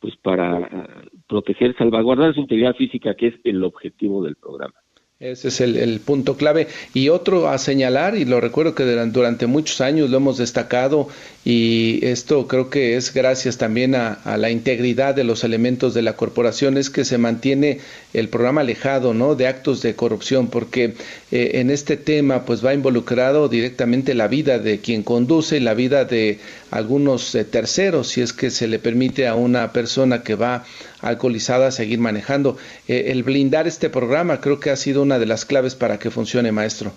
pues para proteger, salvaguardar su integridad física, que es el objetivo del programa. Ese es el, punto clave. Y otro a señalar, y lo recuerdo que durante muchos años lo hemos destacado, y esto creo que es gracias también a, la integridad de los elementos de la corporación, es que se mantiene el programa alejado ¿no? de actos de corrupción, porque eh, en este tema pues va involucrado directamente la vida de quien conduce y la vida de algunos eh, terceros, si es que se le permite a una persona que va alcoholizada seguir manejando. Eh, el blindar este programa creo que ha sido una de las claves para que funcione, maestro.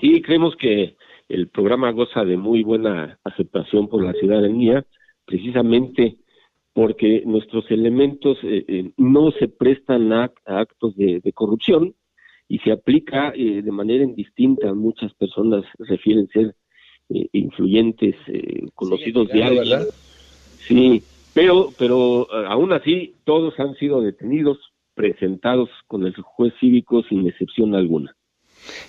Sí, creemos que el programa goza de muy buena aceptación por la ciudadanía, precisamente porque nuestros elementos eh, eh, no se prestan a, actos de, corrupción y se aplica de manera indistinta. Muchas personas refieren ser influyentes, conocidos de alguien. Sí, pero, pero eh, aún así, todos han sido detenidos, presentados con el juez cívico sin excepción alguna.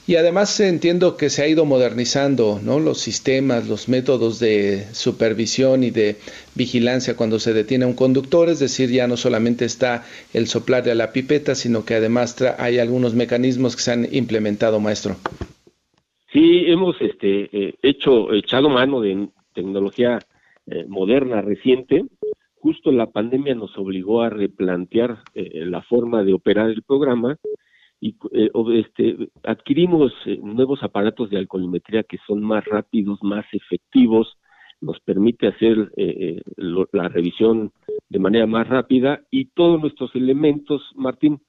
Y además entiendo que se ha ido modernizando. Los sistemas, los métodos de supervisión y de vigilancia cuando se detiene un conductor, es decir, ya no solamente está el soplar a la pipeta, sino que además hay algunos mecanismos que se han implementado, maestro. Sí, hemos este, eh, hecho, echado mano de tecnología eh, moderna reciente, justo la pandemia nos obligó a replantear eh, la forma de operar el programa y eh, este, adquirimos nuevos aparatos de alcoholimetría que son más rápidos, más efectivos, nos permite hacer la revisión de manera más rápida y todos nuestros elementos, Martín,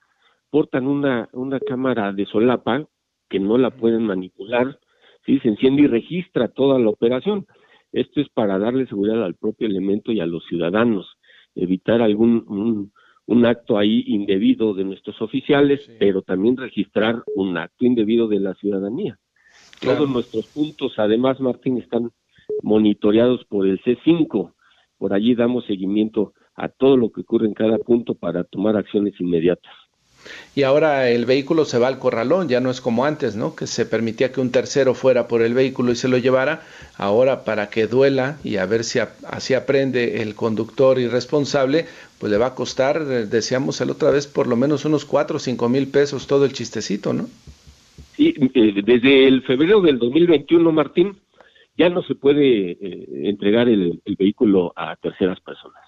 portan una, una cámara de solapa que no la pueden manipular, ¿sí? se enciende y registra toda la operación. Esto es para darle seguridad al propio elemento y a los ciudadanos. evitar algún un, acto ahí indebido de nuestros oficiales, pero también registrar un acto indebido de la ciudadanía. Todos nuestros puntos, además, Martín, están monitoreados por el C5. Por allí damos seguimiento a todo lo que ocurre en cada punto para tomar acciones inmediatas. Y ahora el vehículo se va al corralón, ya no es como antes, ¿no? Que se permitía que un tercero fuera por el vehículo y se lo llevara. Ahora, para que duela y a ver si así aprende el conductor irresponsable, pues le va a costar, decíamos la otra vez, por lo menos unos cuatro o cinco mil pesos todo el chistecito, ¿no? Sí, eh, desde el febrero del 2021, Martín, ya no se puede eh, entregar el vehículo a terceras personas.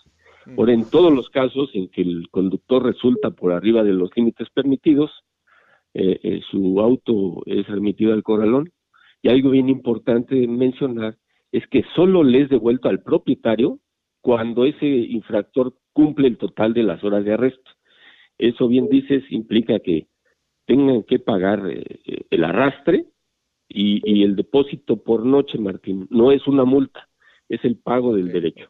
Por en todos los casos en que el conductor resulta por arriba de los límites permitidos, eh, eh, su auto es remitido al corralón. Y algo bien importante mencionar es que solo le es devuelto al propietario cuando ese infractor cumple el total de las horas de arresto. Eso bien dices implica que tengan que pagar eh, el arrastre y, el depósito por noche, Martín. No es una multa, es el pago del derecho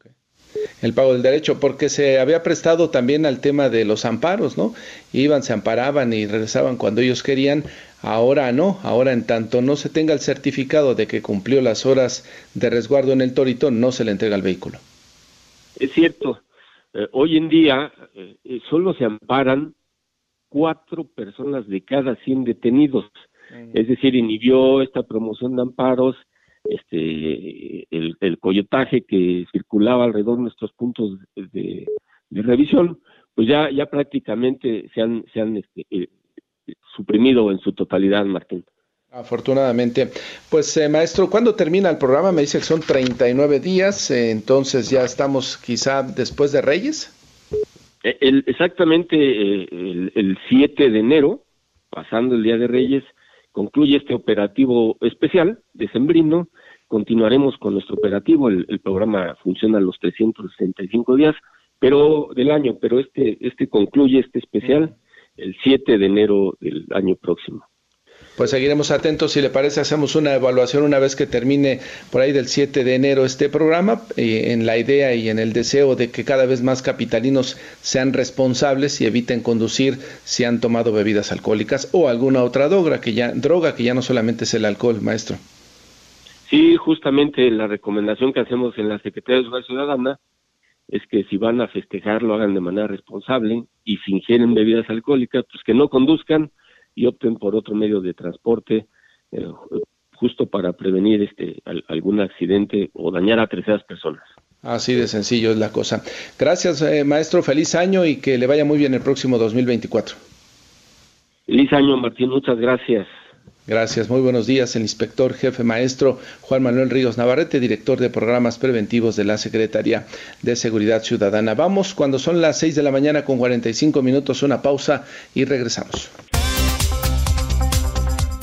el pago del derecho, porque se había prestado también al tema de los amparos, ¿no? Iban, se amparaban y regresaban cuando ellos querían, ahora no, ahora en tanto no se tenga el certificado de que cumplió las horas de resguardo en el torito, no se le entrega el vehículo. Es cierto, eh, hoy en día eh, eh, solo se amparan cuatro personas de cada 100 detenidos, es decir, inhibió esta promoción de amparos este el, el coyotaje que circulaba alrededor de nuestros puntos de, revisión, pues ya ya prácticamente se han se han este, eh, suprimido en su totalidad, Martín. Afortunadamente. Pues eh, maestro, ¿cuándo termina el programa? Me dice que son 39 días, eh, entonces ya estamos quizá después de Reyes. El, exactamente el, el 7 de enero, pasando el Día de Reyes, concluye este operativo especial de Sembrino, continuaremos con nuestro operativo, el, programa funciona los 365 días pero del año, pero este, este concluye este especial el 7 de enero del año próximo. Pues seguiremos atentos, si le parece, hacemos una evaluación una vez que termine por ahí del 7 de enero este programa, eh, en la idea y en el deseo de que cada vez más capitalinos sean responsables y eviten conducir si han tomado bebidas alcohólicas o alguna otra droga que ya, droga que ya no solamente es el alcohol, maestro. Sí, justamente la recomendación que hacemos en la Secretaría de Seguridad Ciudadana es que si van a festejar lo hagan de manera responsable y si ingieren bebidas alcohólicas, pues que no conduzcan y opten por otro medio de transporte eh, justo para prevenir este algún accidente o dañar a terceras personas. Así de sencillo es la cosa. Gracias, eh, maestro. Feliz año y que le vaya muy bien el próximo 2024. Feliz año, Martín. Muchas gracias. Gracias, muy buenos días. El inspector jefe maestro Juan Manuel Ríos Navarrete, director de programas preventivos de la Secretaría de Seguridad Ciudadana. Vamos cuando son las 6 de la mañana con 45 minutos, una pausa y regresamos.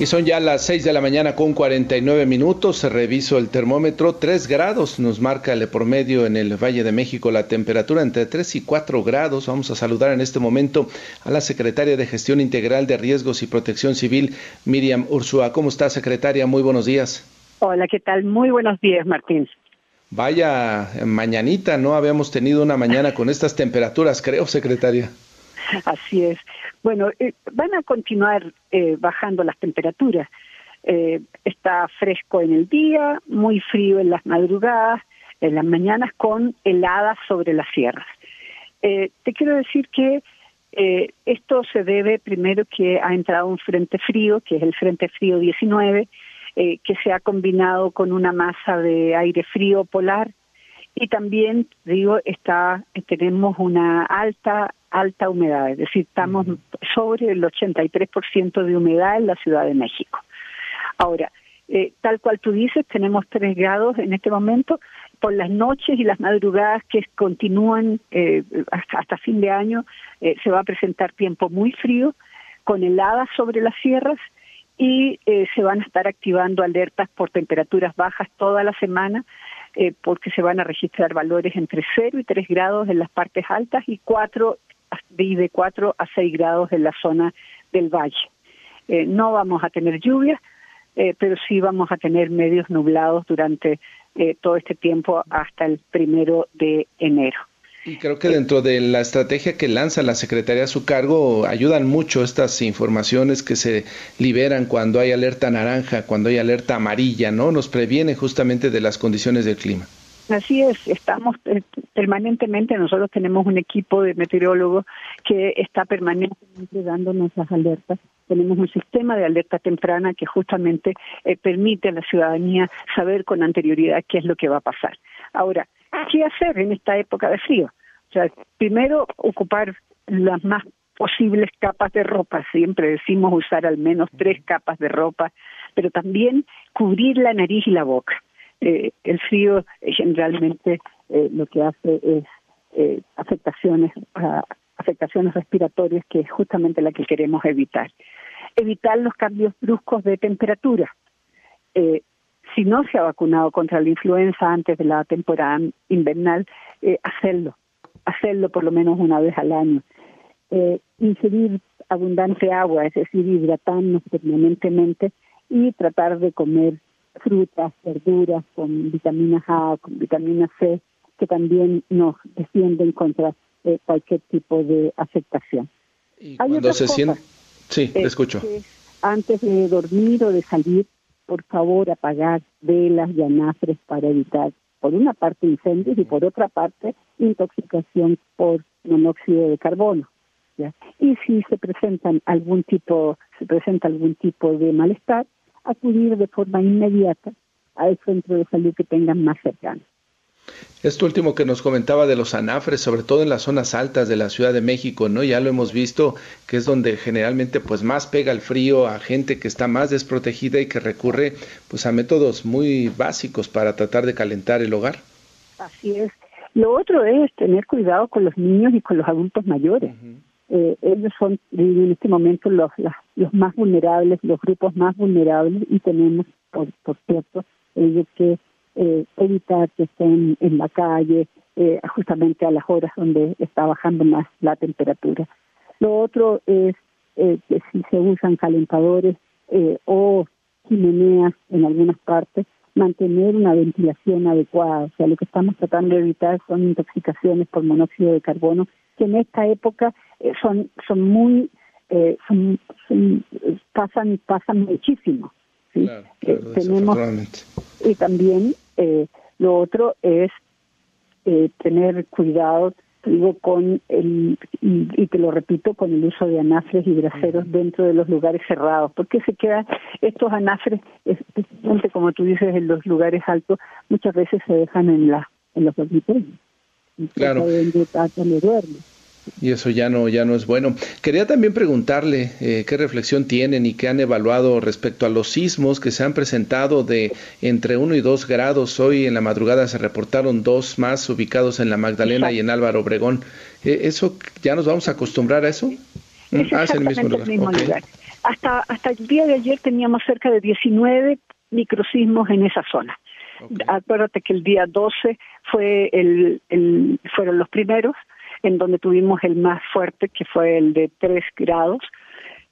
Y son ya las 6 de la mañana con 49 minutos. Reviso el termómetro. 3 grados nos marca el promedio en el Valle de México. La temperatura entre 3 y 4 grados. Vamos a saludar en este momento a la secretaria de Gestión Integral de Riesgos y Protección Civil, Miriam Ursúa. ¿Cómo está, secretaria? Muy buenos días. Hola, ¿qué tal? Muy buenos días, Martín. Vaya mañanita, no habíamos tenido una mañana con estas temperaturas, creo, secretaria. Así es. Bueno, eh, van a continuar eh, bajando las temperaturas. Eh, está fresco en el día, muy frío en las madrugadas, en las mañanas con heladas sobre las sierras. te quiero decir que esto se debe primero que ha entrado un frente frío, que es el frente frío 19, que se ha combinado con una masa de aire frío polar y también digo está tenemos una alta alta humedad, es decir, estamos sobre el 83% de humedad en la Ciudad de México. Ahora, eh, tal cual tú dices, tenemos tres grados en este momento. Por las noches y las madrugadas que continúan eh, hasta, fin de año, eh, se va a presentar tiempo muy frío, con heladas sobre las sierras y se van a estar activando alertas por temperaturas bajas toda la semana porque se van a registrar valores entre 0 y 3 grados en las partes altas y 4 de 4 a 6 grados en la zona del valle. Eh, no vamos a tener lluvias, eh, pero sí vamos a tener medios nublados durante eh, todo este tiempo hasta el primero de enero. Y creo que dentro de la estrategia que lanza la Secretaría a su cargo ayudan mucho estas informaciones que se liberan cuando hay alerta naranja, cuando hay alerta amarilla, ¿no? Nos previene justamente de las condiciones del clima. Así es, estamos eh, permanentemente, nosotros tenemos un equipo de meteorólogos que está permanentemente dándonos las alertas. Tenemos un sistema de alerta temprana que justamente eh, permite a la ciudadanía saber con anterioridad qué es lo que va a pasar. Ahora, ¿qué hacer en esta época de frío? O sea, primero ocupar las más posibles capas de ropa. Siempre decimos usar al menos tres capas de ropa, pero también cubrir la nariz y la boca. Eh, el frío eh, generalmente eh, lo que hace es afectaciones, afectaciones respiratorias, que es justamente la que queremos evitar. Evitar los cambios bruscos de temperatura. si no se ha vacunado contra la influenza antes de la temporada invernal, hacerlo, hacerlo por lo menos una vez al año. ingerir abundante agua, es decir, hidratarnos permanentemente y tratar de comer frutas, verduras con vitaminas A, con vitamina C, que también nos defienden contra eh, cualquier tipo de afectación. Y cuando se siente... Sí, te escucho. Antes de dormir o de salir, por favor, apagar velas y anafres para evitar, por una parte, incendios y por otra parte, intoxicación por monóxido de carbono. Y si se presentan algún tipo, se presenta algún tipo de malestar, acudir de forma inmediata al centro de salud que tengan más cercano. Esto último que nos comentaba de los anafres, sobre todo en las zonas altas de la Ciudad de México, ¿no? Ya lo hemos visto, que es donde generalmente pues más pega el frío a gente que está más desprotegida y que recurre pues a métodos muy básicos para tratar de calentar el hogar. Así es. Lo otro es tener cuidado con los niños y con los adultos mayores eh, ellos son en este momento los, los más vulnerables, los grupos más vulnerables y tenemos, por, por cierto, ellos que eh, evitar que estén en la calle eh, justamente a las horas donde está bajando más la temperatura. Lo otro es eh, que si se usan calentadores eh, o chimeneas en algunas partes, mantener una ventilación adecuada. O sea, lo que estamos tratando de evitar son intoxicaciones por monóxido de carbono, que en esta época eh, son son muy eh, son, pasan pasan muchísimo ¿sí? Eh, tenemos y también lo otro es tener cuidado digo con el y, te lo repito con el uso de anafres y braseros dentro de los lugares cerrados porque se quedan estos anafres especialmente como tú dices en los lugares altos muchas veces se dejan en la en los dormitorios claro y eso ya no, ya no es bueno. Quería también preguntarle eh, qué reflexión tienen y qué han evaluado respecto a los sismos que se han presentado de entre 1 y 2 grados. Hoy en la madrugada se reportaron dos más ubicados en la Magdalena y en Álvaro Obregón. Eh, ¿Eso ya nos vamos a acostumbrar a eso? Ah, es el mismo lugar. Hasta, hasta el día de ayer teníamos cerca de 19 microsismos en esa zona. Acuérdate que el día 12 fue el, fueron los primeros en donde tuvimos el más fuerte, que fue el de 3 grados,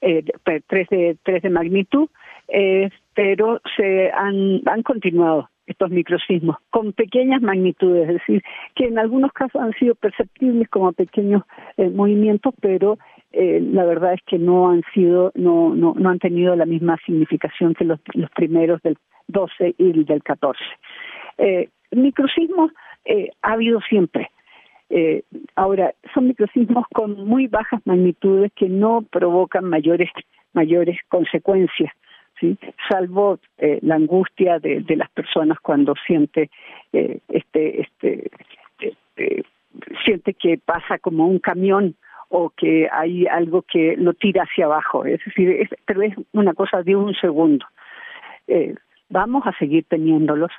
eh, 3, de, 3 de magnitud, eh, pero se han, han continuado estos microsismos con pequeñas magnitudes, es decir, que en algunos casos han sido perceptibles como pequeños eh, movimientos, pero eh, la verdad es que no han sido, no, no, no han tenido la misma significación que los, los primeros del 12 y del 14. Eh, microsismos eh, ha habido siempre, eh, ahora, son microsismos con muy bajas magnitudes que no provocan mayores, mayores consecuencias, salvo eh, la angustia de, las personas cuando siente eh, este, este, este, siente que pasa como un camión o que hay algo que lo tira hacia abajo. Es decir, pero es una cosa de un segundo. vamos a seguir teniéndolos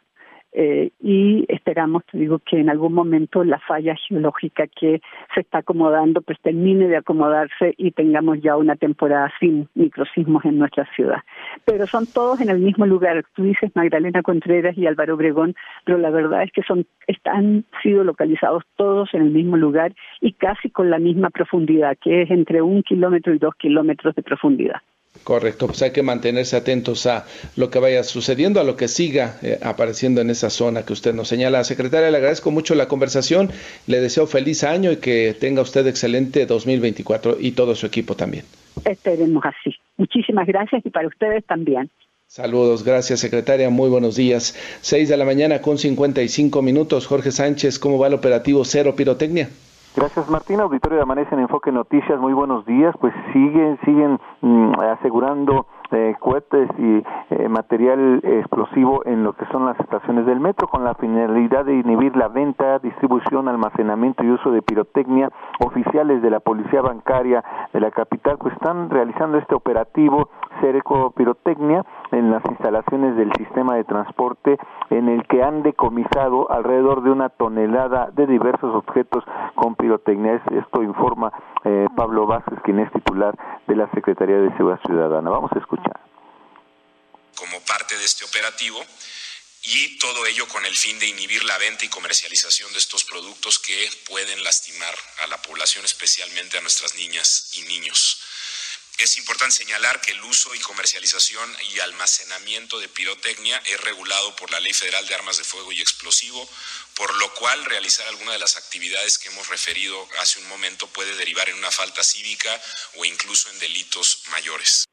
eh, y esperamos, te digo, que en algún momento la falla geológica que se está acomodando pues termine de acomodarse y tengamos ya una temporada sin microsismos en nuestra ciudad. Pero son todos en el mismo lugar. Tú dices Magdalena Contreras y Álvaro Obregón, pero la verdad es que son están sido localizados todos en el mismo lugar y casi con la misma profundidad, que es entre un kilómetro y dos kilómetros de profundidad. Correcto, pues hay que mantenerse atentos a lo que vaya sucediendo, a lo que siga eh, apareciendo en esa zona que usted nos señala. Secretaria, le agradezco mucho la conversación, le deseo feliz año y que tenga usted excelente 2024 y todo su equipo también. Esperemos así. Muchísimas gracias y para ustedes también. Saludos, gracias secretaria, muy buenos días. Seis de la mañana con 55 minutos. Jorge Sánchez, ¿cómo va el operativo Cero Pirotecnia? Gracias Martina, auditorio de Amanece en Enfoque Noticias, muy buenos días, pues siguen, siguen mm, asegurando eh, cohetes y eh, material explosivo en lo que son las estaciones del metro con la finalidad de inhibir la venta, distribución, almacenamiento y uso de pirotecnia. Oficiales de la Policía Bancaria de la capital pues están realizando este operativo Cereco Pirotecnia en las instalaciones del sistema de transporte en el que han decomisado alrededor de una tonelada de diversos objetos con pirotecnia. Esto informa eh, Pablo Vázquez, quien es titular de la Secretaría de Seguridad Ciudadana. Vamos a escuchar como parte de este operativo y todo ello con el fin de inhibir la venta y comercialización de estos productos que pueden lastimar a la población, especialmente a nuestras niñas y niños. Es importante señalar que el uso y comercialización y almacenamiento de pirotecnia es regulado por la Ley Federal de Armas de Fuego y Explosivo, por lo cual realizar alguna de las actividades que hemos referido hace un momento puede derivar en una falta cívica o incluso en delitos mayores.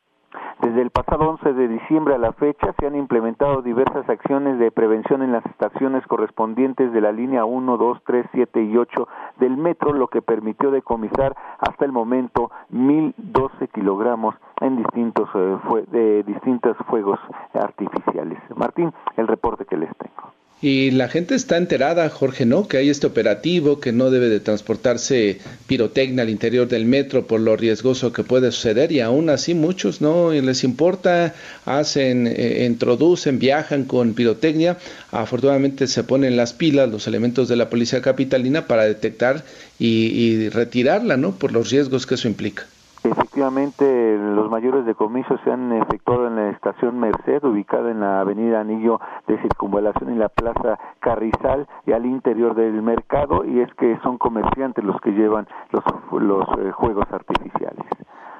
Desde el pasado 11 de diciembre a la fecha se han implementado diversas acciones de prevención en las estaciones correspondientes de la línea 1, 2, 3, 7 y 8 del metro, lo que permitió decomisar hasta el momento 1.012 kilogramos en distintos, eh, de distintos fuegos artificiales. Martín, el reporte que les tengo. Y la gente está enterada, Jorge, ¿no? Que hay este operativo, que no debe de transportarse pirotecnia al interior del metro por lo riesgoso que puede suceder y aún así muchos no les importa, hacen, eh, introducen, viajan con pirotecnia. Afortunadamente se ponen las pilas los elementos de la policía capitalina para detectar y, y retirarla, ¿no? Por los riesgos que eso implica. Efectivamente, los mayores decomisos se han efectuado en la estación Merced, ubicada en la avenida Anillo de Circunvalación y la plaza Carrizal y al interior del mercado, y es que son comerciantes los que llevan los, los eh, juegos artificiales.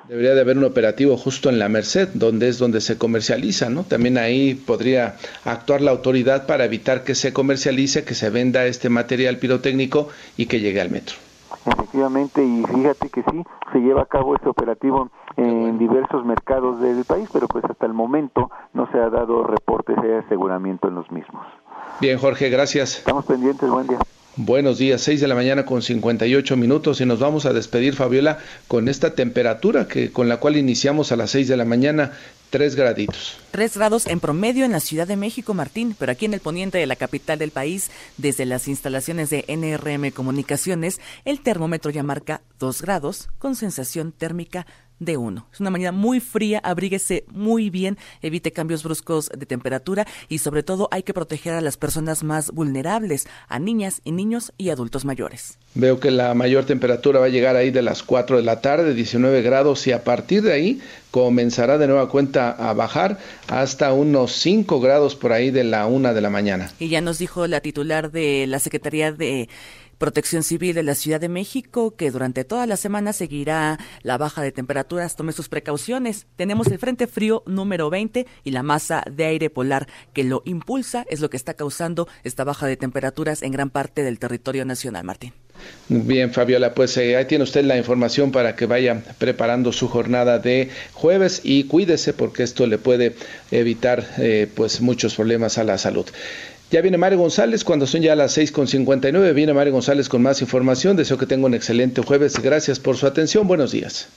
Debería de haber un operativo justo en la Merced, donde es donde se comercializa, ¿no? También ahí podría actuar la autoridad para evitar que se comercialice, que se venda este material pirotécnico y que llegue al metro. Efectivamente, y fíjate que sí, se lleva a cabo este operativo en diversos mercados del país, pero pues hasta el momento no se ha dado reportes de aseguramiento en los mismos. Bien, Jorge, gracias. Estamos pendientes, buen día. Buenos días, 6 de la mañana con 58 minutos y nos vamos a despedir, Fabiola, con esta temperatura que con la cual iniciamos a las 6 de la mañana, 3 graditos. 3 grados en promedio en la Ciudad de México, Martín, pero aquí en el poniente de la capital del país, desde las instalaciones de NRM Comunicaciones, el termómetro ya marca 2 grados con sensación térmica de uno. Es una mañana muy fría, abríguese muy bien, evite cambios bruscos de temperatura y sobre todo hay que proteger a las personas más vulnerables, a niñas y niños y adultos mayores. Veo que la mayor temperatura va a llegar ahí de las 4 de la tarde, 19 grados y a partir de ahí comenzará de nueva cuenta a bajar hasta unos 5 grados por ahí de la 1 de la mañana. Y ya nos dijo la titular de la Secretaría de Protección Civil de la Ciudad de México, que durante toda la semana seguirá la baja de temperaturas. Tome sus precauciones. Tenemos el Frente Frío número 20 y la masa de aire polar que lo impulsa es lo que está causando esta baja de temperaturas en gran parte del territorio nacional, Martín. Bien, Fabiola, pues eh, ahí tiene usted la información para que vaya preparando su jornada de jueves y cuídese porque esto le puede evitar eh, pues muchos problemas a la salud. Ya viene Mario González, cuando son ya las 6.59, viene Mario González con más información. Deseo que tenga un excelente jueves. Gracias por su atención. Buenos días.